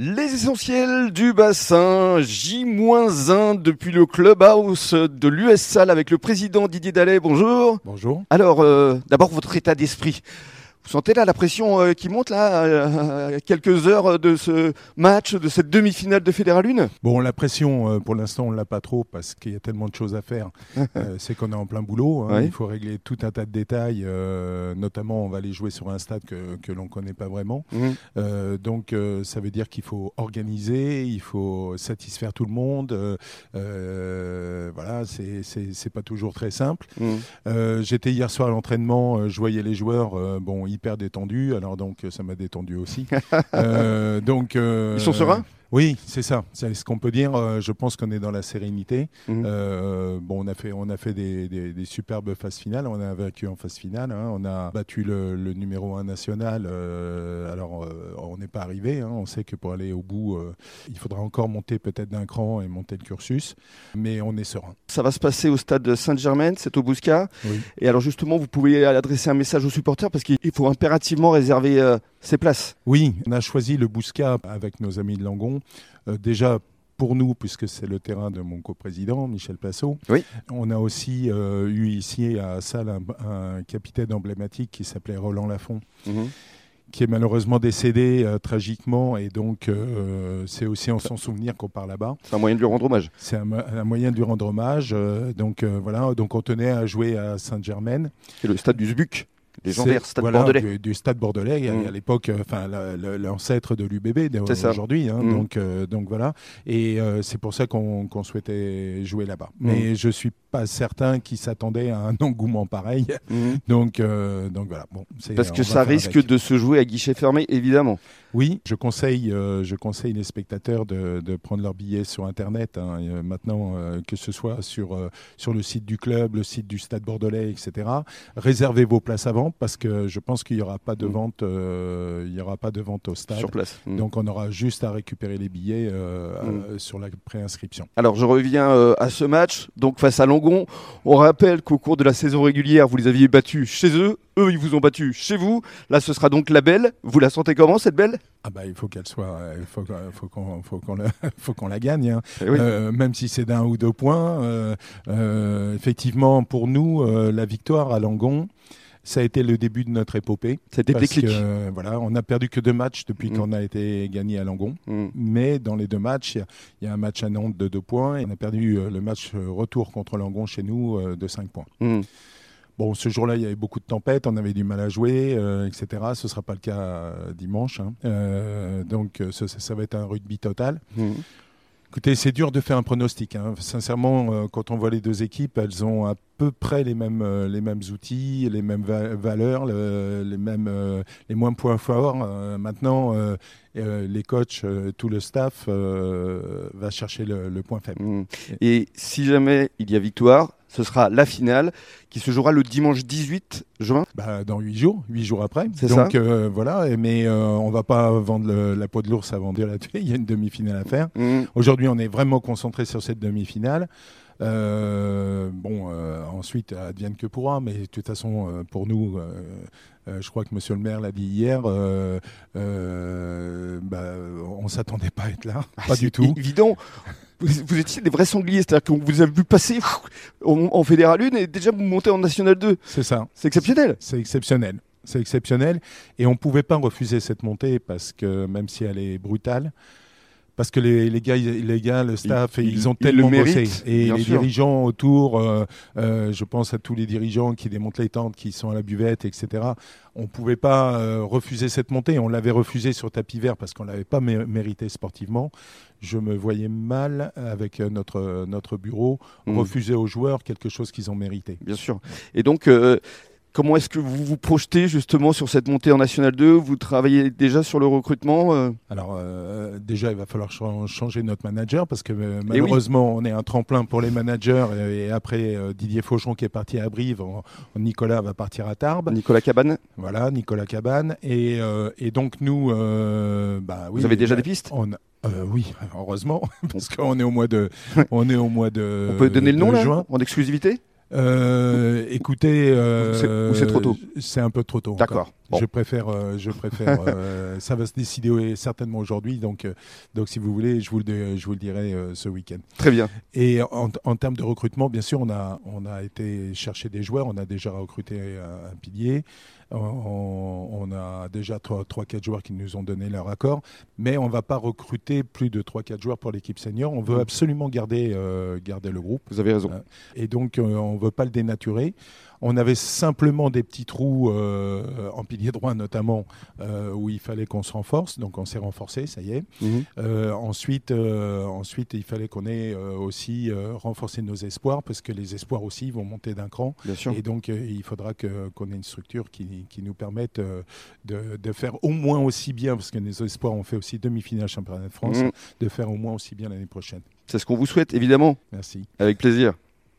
Les essentiels du bassin, J-1 depuis le clubhouse de l'US Salle avec le président Didier Dallet. Bonjour. Bonjour. Alors, euh, d'abord votre état d'esprit. Vous sentez là la pression euh, qui monte là, euh, à quelques heures de ce match, de cette demi-finale de Fédéral Lune Bon, la pression, euh, pour l'instant, on l'a pas trop parce qu'il y a tellement de choses à faire. Euh, c'est qu'on est en plein boulot. hein. Il faut régler tout un tas de détails. euh, notamment, on va aller jouer sur un stade que, que l'on connaît pas vraiment. Euh, donc, ça veut dire qu'il faut organiser, il faut satisfaire tout le monde. voilà, c'est pas toujours très simple. Euh, J'étais hier soir à l'entraînement, je voyais les joueurs, bon, hyper détendus. Alors donc, euh, ça m'a détendu aussi. Euh, donc, euh, Ils sont sereins? Oui, c'est ça. C'est ce qu'on peut dire. Euh, je pense qu'on est dans la sérénité. Mhm. Euh, bon, on a fait, on a fait des, des- des superbes phases finales. On a vaincu en phase finale. hein. On a battu le, le numéro 1 national. Euh, alors, euh, on n'est pas arrivé. hein. On sait que pour aller au bout, il faudra encore monter peut-être d'un cran et monter le cursus. Mais on est serein. Ça va se passer au stade Saint-Germain, c'est au Bouscat. Oui. Et alors justement, vous pouvez adresser un message aux supporters parce qu'il faut impérativement réserver ses places. Oui, on a choisi le Bouscat avec nos amis de Langon. Euh, déjà pour nous, puisque c'est le terrain de mon coprésident, Michel Passot. Oui. On a aussi euh, eu ici à Salle un, un capitaine emblématique qui s'appelait Roland Lafont, qui est malheureusement décédé euh, tragiquement. Et donc, euh, c'est aussi en son souvenir qu'on part là-bas. C'est un moyen de lui rendre hommage. C'est un, mo- un moyen de lui rendre hommage. euh, donc, voilà. Donc, on tenait à jouer à Sainte-Germaine. C'est le stade du Zbuc, les gens stade voilà, bordelais. Du, du stade bordelais, à- Mm. à l'époque, euh, enfin l'ancêtre de l'UBB aujourd'hui. hein, Mm. donc, euh, donc voilà. Et euh, c'est pour ça qu'on qu'on souhaitait jouer là-bas. Mm. Mais je suis pas certain qu'ils s'attendaient à un engouement pareil. Mhm. Donc, euh, donc voilà. Bon, Parce que ça risque avec. de se jouer à guichet fermé, évidemment. Oui, je conseille, euh, je conseille les spectateurs de, de prendre leurs billets sur Internet. hein, euh, maintenant, euh, que ce soit sur, sur le site du club, le site du Stade Bordelais, etc. Réservez vos places avant parce que je pense qu'il n'y aura pas de Mm. vente, il y aura pas de vente au stade. Sur place. Mhm. Donc on aura juste à récupérer les billets sur la préinscription. Alors je reviens à ce match, donc face à Langon. On rappelle qu'au cours de la saison régulière, vous les aviez battus chez eux, eux ils vous ont battus chez vous. Là ce sera donc la belle. Vous la sentez comment cette belle? Ah bah il faut qu'elle soit, il faut, qu'on- faut qu'on, faut qu'on la, gagne. hein. Eh oui. Euh, même si c'est d'un ou deux points. euh, euh, effectivement, pour nous, la victoire à Langon, ça a été le début de notre épopée. C'était déclic. que, euh, voilà, on n'a perdu que deux matchs depuis Mm. qu'on a été gagné à Langon. Mhm. Mais dans les deux matchs, il y a- il y, a un match à Nantes de deux points et on a perdu euh, le match euh, retour contre Langon chez nous de cinq points. Mhm. Bon, ce jour-là, il y avait beaucoup de tempêtes, on avait du mal à jouer, euh, etc. Ce ne sera pas le cas dimanche. hein. Euh, donc, ça, va être un rugby total. Écoutez, c'est dur de faire un pronostic. hein. Sincèrement, euh, quand on voit les deux équipes, elles ont à peu près les mêmes, euh, les mêmes outils, les mêmes va- valeurs, le- les mêmes, euh, les moins points forts. Maintenant, les coachs, tout le staff va chercher le, point faible. Mhm. Et si jamais il y a victoire, ce sera la finale qui se jouera le dimanche 18 juin. Bah, dans huit jours, huit jours après. C'est Donc ça. euh, voilà, mais euh, on va pas vendre le- la peau de l'ours avant de la tuer. Il y a une demi-finale à faire. Mhm. Aujourd'hui, on est vraiment concentré sur cette demi-finale. Euh, bon, euh, ensuite, advienne que pourra, mais de toute façon, pour nous, je crois que Monsieur le maire l'a dit hier, bah, on s'attendait pas à être là, Ah, pas du tout. Évident. Vous, vous étiez des vrais sangliers, c'est-à-dire qu'on vous a vu passer en, en Fédéral 1 et déjà vous montez en National 2. C'est ça. C'est exceptionnel. C'est exceptionnel. C'est exceptionnel. Et on ne pouvait pas refuser cette montée parce que, même si elle est brutale, parce que les, les gars, les gars, le staff, Ils- ils, ont ils le tellement bossé. Et les sûr. dirigeants autour, euh, euh, je pense à tous les dirigeants qui démontent les tentes, qui sont à la buvette, etc. On ne pouvait pas euh, refuser cette montée. On l'avait refusé sur tapis vert parce qu'on ne l'avait pas mé- mérité sportivement. Je me voyais mal avec notre, notre bureau Mhm. refuser aux joueurs quelque chose qu'ils ont mérité. Bien sûr. Et donc, euh, comment est-ce que vous vous projetez justement sur cette montée en National 2 Vous travaillez déjà sur le recrutement euh? Alors euh, déjà, il va falloir chan- changer notre manager parce que euh, Eh oui. malheureusement, on est un tremplin pour les managers et, et après euh, Didier Fauchon qui est parti à Brive, on- Nicolas va partir à Tarbes. Nicolas Cabane, Voilà, Nicolas Cabane et, et donc nous, bah oui. vous avez déjà des pistes? on, euh, oui, heureusement, parce qu'on est au mois de, on est au mois de. On peut donner le nom là juin. En exclusivité? Euh, écoutez, euh, c'est- ou c'est trop tôt C'est un peu trop tôt. encore. Je préfère, euh, je préfère. euh, ça va se décider certainement aujourd'hui, donc, euh, donc si vous voulez, je vous le, je vous le dirai ce week-end. Très bien. Et en, en termes de recrutement, bien sûr, on a, on a été chercher des joueurs. On a déjà recruté un, un pilier. On, on a déjà 3-4 joueurs qui nous ont donné leur accord, mais on ne va pas recruter plus de 3-4 joueurs pour l'équipe senior. On veut Mm. absolument garder, euh, garder le groupe. Vous avez raison. Et donc, euh, on ne veut pas le dénaturer. On avait simplement des petits trous euh, en pilier droit, notamment, euh, où il fallait qu'on se renforce. Donc, on s'est renforcé, ça y est. Mhm. Euh, ensuite, ensuite, il fallait qu'on ait aussi renforcé nos espoirs, parce que les espoirs aussi vont monter d'un cran. Bien sûr. Et donc, il faudra que- qu'on ait une structure qui, qui nous permette de, de faire au moins aussi bien, parce que nos espoirs ont fait aussi demi-finale championnat de France, Mhm. de faire au moins aussi bien l'année prochaine. C'est ce qu'on vous souhaite, évidemment. Merci. Avec plaisir.